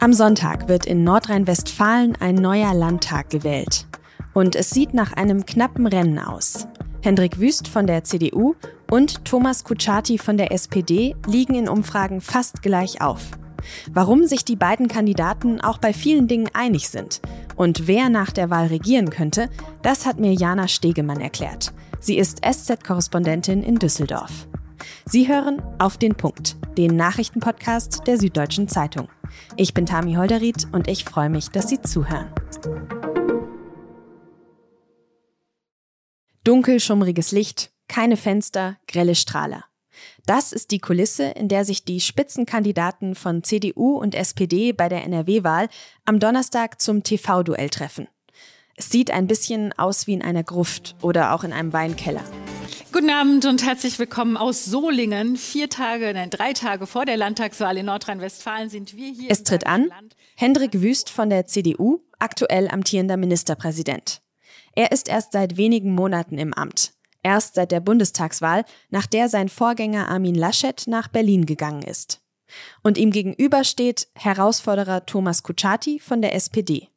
Am Sonntag wird in Nordrhein-Westfalen ein neuer Landtag gewählt. Und es sieht nach einem knappen Rennen aus. Hendrik Wüst von der CDU und Thomas Kutschaty von der SPD liegen in Umfragen fast gleich auf. Warum sich die beiden Kandidaten auch bei vielen Dingen einig sind und wer nach der Wahl regieren könnte, das hat mir Jana Stegemann erklärt. Sie ist SZ-Korrespondentin in Düsseldorf. Sie hören auf den Punkt, den Nachrichtenpodcast der Süddeutschen Zeitung. Ich bin Tami Holderried und ich freue mich, dass Sie zuhören. Dunkel, schummriges Licht, keine Fenster, grelle Strahler. Das ist die Kulisse, in der sich die Spitzenkandidaten von CDU und SPD bei der NRW-Wahl am Donnerstag zum TV-Duell treffen. Es sieht ein bisschen aus wie in einer Gruft oder auch in einem Weinkeller. Guten Abend und herzlich willkommen aus Solingen. Vier Tage, nein, drei Tage vor der Landtagswahl in Nordrhein-Westfalen sind wir hier. Es tritt an Hendrik Wüst von der CDU, aktuell amtierender Ministerpräsident. Er ist erst seit wenigen Monaten im Amt. Erst seit der Bundestagswahl, nach der sein Vorgänger Armin Laschet nach Berlin gegangen ist. Und ihm gegenüber steht Herausforderer Thomas Kutschaty von der SPD.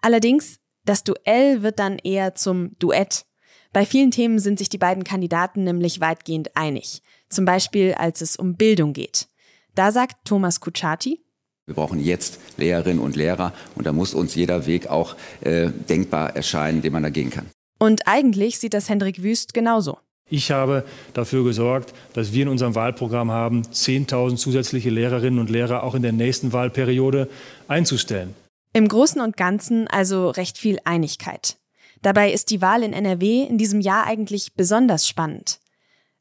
Allerdings, das Duell wird dann eher zum Duett. Bei vielen Themen sind sich die beiden Kandidaten nämlich weitgehend einig. Zum Beispiel, als es um Bildung geht. Da sagt Thomas Kutschaty, wir brauchen jetzt Lehrerinnen und Lehrer und da muss uns jeder Weg auch äh, denkbar erscheinen, den man da gehen kann. Und eigentlich sieht das Hendrik Wüst genauso. Ich habe dafür gesorgt, dass wir in unserem Wahlprogramm haben, 10.000 zusätzliche Lehrerinnen und Lehrer auch in der nächsten Wahlperiode einzustellen. Im Großen und Ganzen also recht viel Einigkeit. Dabei ist die Wahl in NRW in diesem Jahr eigentlich besonders spannend.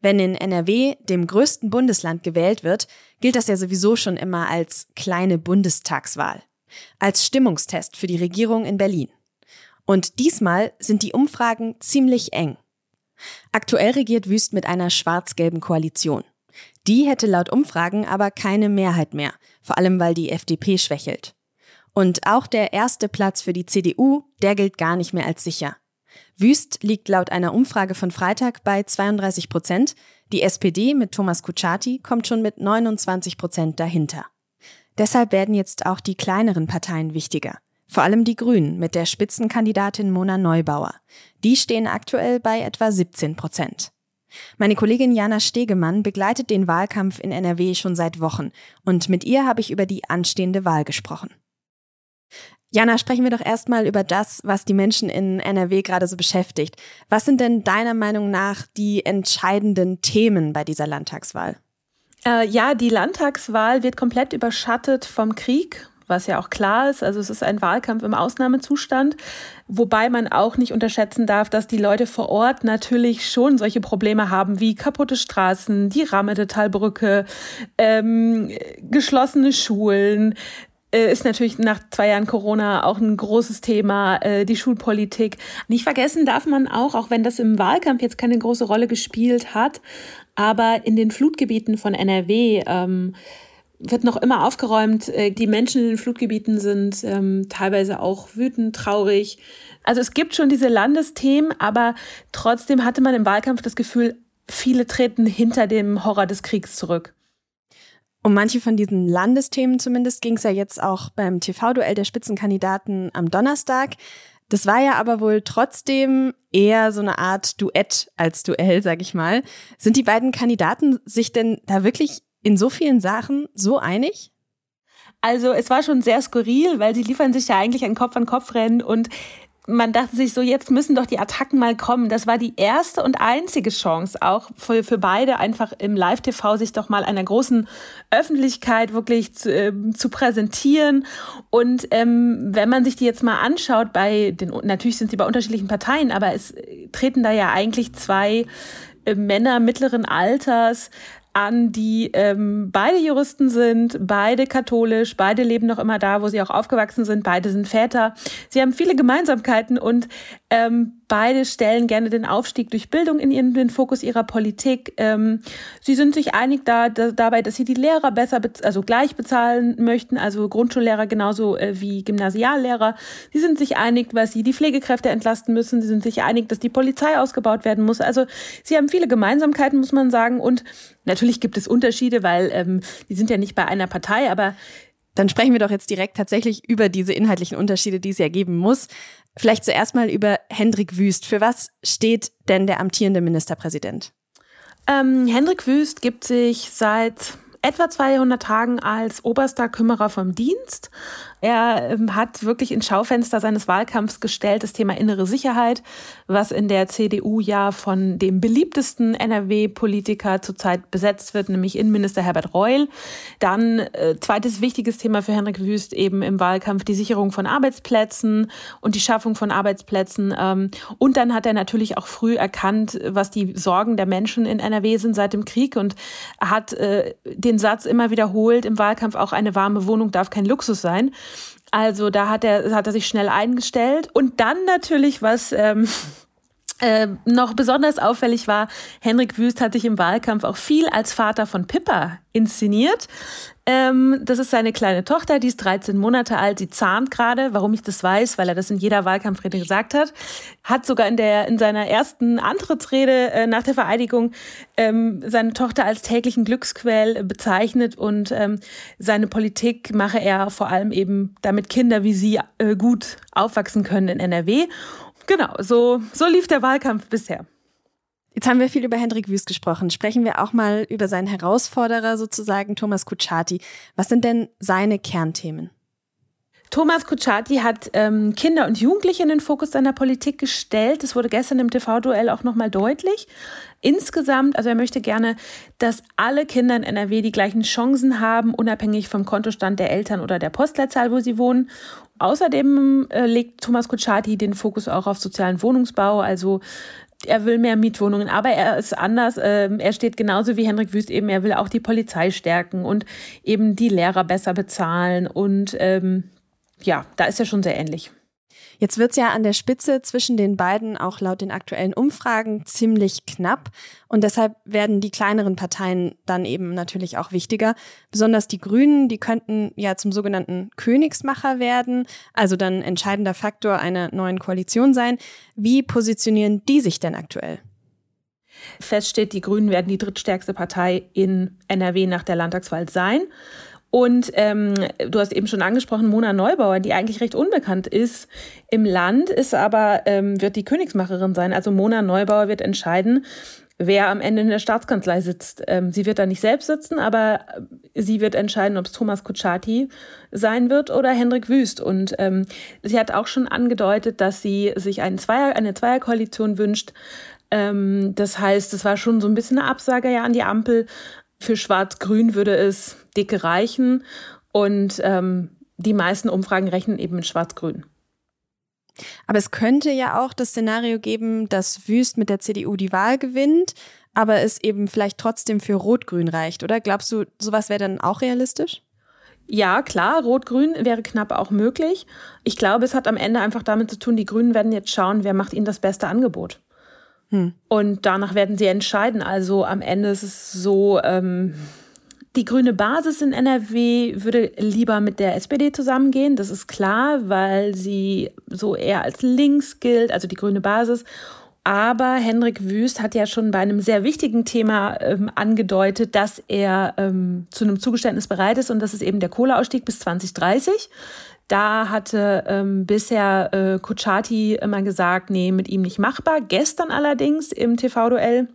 Wenn in NRW, dem größten Bundesland, gewählt wird, gilt das ja sowieso schon immer als kleine Bundestagswahl, als Stimmungstest für die Regierung in Berlin. Und diesmal sind die Umfragen ziemlich eng. Aktuell regiert Wüst mit einer schwarz-gelben Koalition. Die hätte laut Umfragen aber keine Mehrheit mehr, vor allem weil die FDP schwächelt. Und auch der erste Platz für die CDU, der gilt gar nicht mehr als sicher. Wüst liegt laut einer Umfrage von Freitag bei 32 Prozent. Die SPD mit Thomas Kutschaty kommt schon mit 29 Prozent dahinter. Deshalb werden jetzt auch die kleineren Parteien wichtiger. Vor allem die Grünen mit der Spitzenkandidatin Mona Neubauer. Die stehen aktuell bei etwa 17 Prozent. Meine Kollegin Jana Stegemann begleitet den Wahlkampf in NRW schon seit Wochen und mit ihr habe ich über die anstehende Wahl gesprochen. Jana, sprechen wir doch erstmal über das, was die Menschen in NRW gerade so beschäftigt. Was sind denn deiner Meinung nach die entscheidenden Themen bei dieser Landtagswahl? Äh, ja, die Landtagswahl wird komplett überschattet vom Krieg, was ja auch klar ist. Also es ist ein Wahlkampf im Ausnahmezustand, wobei man auch nicht unterschätzen darf, dass die Leute vor Ort natürlich schon solche Probleme haben wie kaputte Straßen, die Rammedetalbrücke, ähm, geschlossene Schulen, ist natürlich nach zwei Jahren Corona auch ein großes Thema, äh, die Schulpolitik. Nicht vergessen darf man auch, auch wenn das im Wahlkampf jetzt keine große Rolle gespielt hat, aber in den Flutgebieten von NRW ähm, wird noch immer aufgeräumt. Äh, die Menschen in den Flutgebieten sind ähm, teilweise auch wütend, traurig. Also es gibt schon diese Landesthemen, aber trotzdem hatte man im Wahlkampf das Gefühl, viele treten hinter dem Horror des Kriegs zurück. Um manche von diesen Landesthemen zumindest ging es ja jetzt auch beim TV-Duell der Spitzenkandidaten am Donnerstag. Das war ja aber wohl trotzdem eher so eine Art Duett als Duell, sag ich mal. Sind die beiden Kandidaten sich denn da wirklich in so vielen Sachen so einig? Also es war schon sehr skurril, weil sie liefern sich ja eigentlich ein Kopf-an-Kopf-Rennen und man dachte sich so, jetzt müssen doch die Attacken mal kommen. Das war die erste und einzige Chance auch für, für beide einfach im Live-TV sich doch mal einer großen Öffentlichkeit wirklich zu, äh, zu präsentieren. Und ähm, wenn man sich die jetzt mal anschaut, bei den, natürlich sind sie bei unterschiedlichen Parteien, aber es treten da ja eigentlich zwei äh, Männer mittleren Alters an, die ähm, beide Juristen sind, beide katholisch, beide leben noch immer da, wo sie auch aufgewachsen sind, beide sind Väter. Sie haben viele Gemeinsamkeiten und ähm, beide stellen gerne den Aufstieg durch Bildung in ihren, den Fokus ihrer Politik. Ähm, sie sind sich einig da, da, dabei, dass sie die Lehrer besser, also gleich bezahlen möchten, also Grundschullehrer genauso äh, wie Gymnasiallehrer. Sie sind sich einig, was sie die Pflegekräfte entlasten müssen. Sie sind sich einig, dass die Polizei ausgebaut werden muss. Also sie haben viele Gemeinsamkeiten, muss man sagen. Und natürlich gibt es Unterschiede, weil ähm, die sind ja nicht bei einer Partei, aber Dann sprechen wir doch jetzt direkt tatsächlich über diese inhaltlichen Unterschiede, die es ja geben muss. Vielleicht zuerst mal über Hendrik Wüst. Für was steht denn der amtierende Ministerpräsident? Ähm, Hendrik Wüst gibt sich seit etwa 200 Tagen als oberster Kümmerer vom Dienst. Er ähm, hat wirklich ins Schaufenster seines Wahlkampfs gestellt das Thema innere Sicherheit, was in der CDU ja von dem beliebtesten NRW-Politiker zurzeit besetzt wird, nämlich Innenminister Herbert Reul. Dann äh, zweites wichtiges Thema für Henrik Wüst eben im Wahlkampf die Sicherung von Arbeitsplätzen und die Schaffung von Arbeitsplätzen. Ähm, und dann hat er natürlich auch früh erkannt, was die Sorgen der Menschen in NRW sind seit dem Krieg und hat äh, den Satz immer wiederholt im Wahlkampf, auch eine warme Wohnung darf kein Luxus sein. Also da hat er, hat er sich schnell eingestellt. Und dann natürlich, was ähm, äh, noch besonders auffällig war, Henrik Wüst hat sich im Wahlkampf auch viel als Vater von Pippa inszeniert. Ähm, das ist seine kleine Tochter, die ist 13 Monate alt, sie zahnt gerade. Warum ich das weiß, weil er das in jeder Wahlkampfrede gesagt hat. Hat sogar in, der, in seiner ersten Antrittsrede äh, nach der Vereidigung ähm, seine Tochter als täglichen Glücksquell bezeichnet und ähm, seine Politik mache er vor allem eben, damit Kinder wie sie äh, gut aufwachsen können in NRW. Genau, so, so lief der Wahlkampf bisher. Jetzt haben wir viel über Hendrik Wüst gesprochen. Sprechen wir auch mal über seinen Herausforderer sozusagen, Thomas Kutschaty. Was sind denn seine Kernthemen? Thomas Kutschaty hat ähm, Kinder und Jugendliche in den Fokus seiner Politik gestellt. Das wurde gestern im TV-Duell auch nochmal deutlich. Insgesamt, also er möchte gerne, dass alle Kinder in NRW die gleichen Chancen haben, unabhängig vom Kontostand der Eltern oder der Postleitzahl, wo sie wohnen. Außerdem äh, legt Thomas Kutschaty den Fokus auch auf sozialen Wohnungsbau, also er will mehr Mietwohnungen, aber er ist anders. Ähm, er steht genauso wie Henrik Wüst eben, er will auch die Polizei stärken und eben die Lehrer besser bezahlen. Und ähm, ja, da ist er schon sehr ähnlich. Jetzt wird es ja an der Spitze zwischen den beiden auch laut den aktuellen Umfragen ziemlich knapp. Und deshalb werden die kleineren Parteien dann eben natürlich auch wichtiger. Besonders die Grünen, die könnten ja zum sogenannten Königsmacher werden, also dann entscheidender Faktor einer neuen Koalition sein. Wie positionieren die sich denn aktuell? Fest steht, die Grünen werden die drittstärkste Partei in NRW nach der Landtagswahl sein. Und ähm, du hast eben schon angesprochen, Mona Neubauer, die eigentlich recht unbekannt ist im Land, ist aber, ähm, wird die Königsmacherin sein. Also Mona Neubauer wird entscheiden, wer am Ende in der Staatskanzlei sitzt. Ähm, sie wird da nicht selbst sitzen, aber sie wird entscheiden, ob es Thomas Kutschaty sein wird oder Hendrik Wüst. Und ähm, sie hat auch schon angedeutet, dass sie sich einen Zweier, eine Zweierkoalition wünscht. Ähm, das heißt, es war schon so ein bisschen eine Absage ja an die Ampel. Für Schwarz-Grün würde es dicke reichen und ähm, die meisten Umfragen rechnen eben mit Schwarz-Grün. Aber es könnte ja auch das Szenario geben, dass Wüst mit der CDU die Wahl gewinnt, aber es eben vielleicht trotzdem für Rot-Grün reicht, oder? Glaubst du, sowas wäre dann auch realistisch? Ja, klar, Rot-Grün wäre knapp auch möglich. Ich glaube, es hat am Ende einfach damit zu tun, die Grünen werden jetzt schauen, wer macht ihnen das beste Angebot. Hm. Und danach werden sie entscheiden. Also am Ende ist es so, ähm, die grüne Basis in NRW würde lieber mit der SPD zusammengehen, das ist klar, weil sie so eher als links gilt, also die grüne Basis. Aber Hendrik Wüst hat ja schon bei einem sehr wichtigen Thema ähm, angedeutet, dass er ähm, zu einem Zugeständnis bereit ist und das ist eben der Kohleausstieg bis 2030. Da hatte ähm, bisher äh, Kuchati immer gesagt, nee, mit ihm nicht machbar. Gestern allerdings im TV-Duell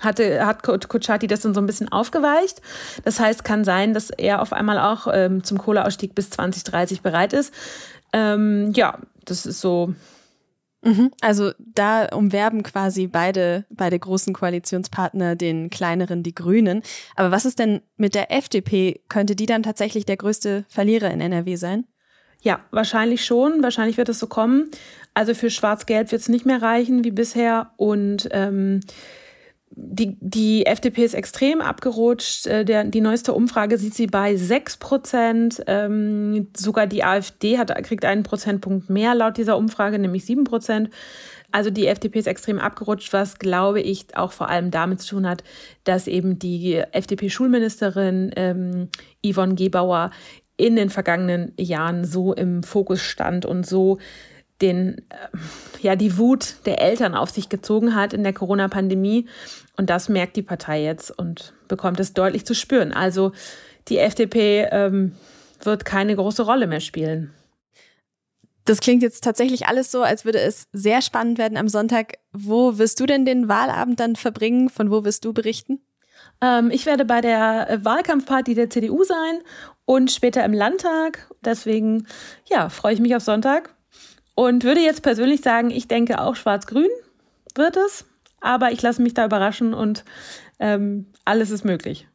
hatte, hat Kuchati das dann so ein bisschen aufgeweicht. Das heißt, kann sein, dass er auf einmal auch ähm, zum Kohleausstieg bis 2030 bereit ist. Ähm, ja, das ist so. Mhm. Also da umwerben quasi beide, beide großen Koalitionspartner den kleineren, die Grünen. Aber was ist denn mit der FDP? Könnte die dann tatsächlich der größte Verlierer in NRW sein? Ja, wahrscheinlich schon. Wahrscheinlich wird es so kommen. Also für Schwarz-Gelb wird es nicht mehr reichen wie bisher. Und ähm, die, die FDP ist extrem abgerutscht. Äh, der, die neueste Umfrage sieht sie bei 6 Prozent. Ähm, sogar die AfD hat, kriegt einen Prozentpunkt mehr laut dieser Umfrage, nämlich 7 Prozent. Also die FDP ist extrem abgerutscht, was glaube ich auch vor allem damit zu tun hat, dass eben die FDP-Schulministerin ähm, Yvonne Gebauer in den vergangenen Jahren so im Fokus stand und so den, äh, ja, die Wut der Eltern auf sich gezogen hat in der Corona-Pandemie. Und das merkt die Partei jetzt und bekommt es deutlich zu spüren. Also die FDP ähm, wird keine große Rolle mehr spielen. Das klingt jetzt tatsächlich alles so, als würde es sehr spannend werden am Sonntag. Wo wirst du denn den Wahlabend dann verbringen? Von wo wirst du berichten? Ähm, ich werde bei der Wahlkampfparty der CDU sein und später im Landtag. Deswegen, ja, freue ich mich auf Sonntag und würde jetzt persönlich sagen, ich denke auch schwarz-grün wird es. Aber ich lasse mich da überraschen und ähm, alles ist möglich.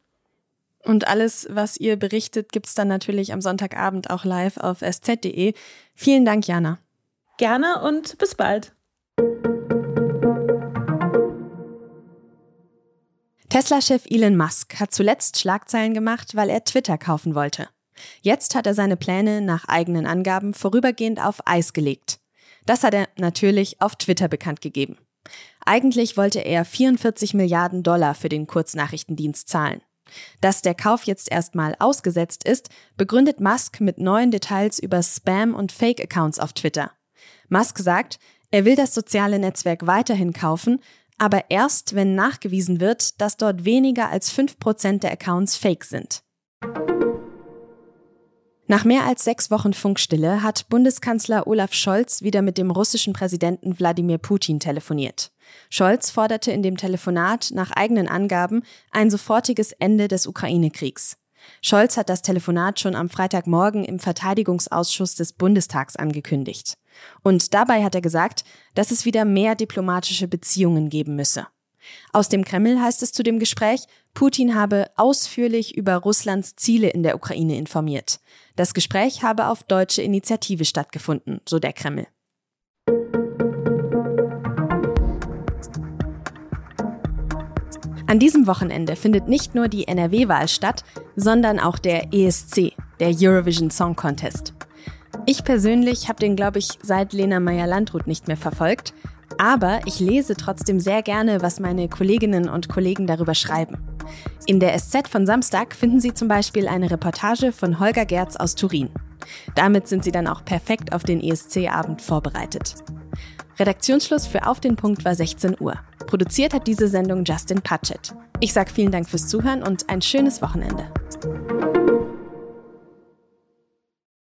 Und alles, was ihr berichtet, gibt es dann natürlich am Sonntagabend auch live auf sz.de. Vielen Dank, Jana. Gerne und bis bald. Tesla-Chef Elon Musk hat zuletzt Schlagzeilen gemacht, weil er Twitter kaufen wollte. Jetzt hat er seine Pläne nach eigenen Angaben vorübergehend auf Eis gelegt. Das hat er natürlich auf Twitter bekannt gegeben. Eigentlich wollte er 44 Milliarden Dollar für den Kurznachrichtendienst zahlen. Dass der Kauf jetzt erstmal ausgesetzt ist, begründet Musk mit neuen Details über Spam- und Fake-Accounts auf Twitter. Musk sagt, er will das soziale Netzwerk weiterhin kaufen, aber erst, wenn nachgewiesen wird, dass dort weniger als 5% der Accounts fake sind. Nach mehr als sechs Wochen Funkstille hat Bundeskanzler Olaf Scholz wieder mit dem russischen Präsidenten Wladimir Putin telefoniert. Scholz forderte in dem Telefonat nach eigenen Angaben ein sofortiges Ende des Ukraine-Kriegs. Scholz hat das Telefonat schon am Freitagmorgen im Verteidigungsausschuss des Bundestags angekündigt. Und dabei hat er gesagt, dass es wieder mehr diplomatische Beziehungen geben müsse. Aus dem Kreml heißt es zu dem Gespräch, Putin habe ausführlich über Russlands Ziele in der Ukraine informiert. Das Gespräch habe auf deutsche Initiative stattgefunden, so der Kreml. An diesem Wochenende findet nicht nur die NRW-Wahl statt, sondern auch der ESC, der Eurovision Song Contest. Ich persönlich habe den, glaube ich, seit Lena Meyer-Landrut nicht mehr verfolgt, aber ich lese trotzdem sehr gerne, was meine Kolleginnen und Kollegen darüber schreiben. In der SZ von Samstag finden Sie zum Beispiel eine Reportage von Holger Gerz aus Turin. Damit sind Sie dann auch perfekt auf den ESC-Abend vorbereitet. Redaktionsschluss für Auf den Punkt war 16 Uhr. Produziert hat diese Sendung Justin Patchett. Ich sage vielen Dank fürs Zuhören und ein schönes Wochenende.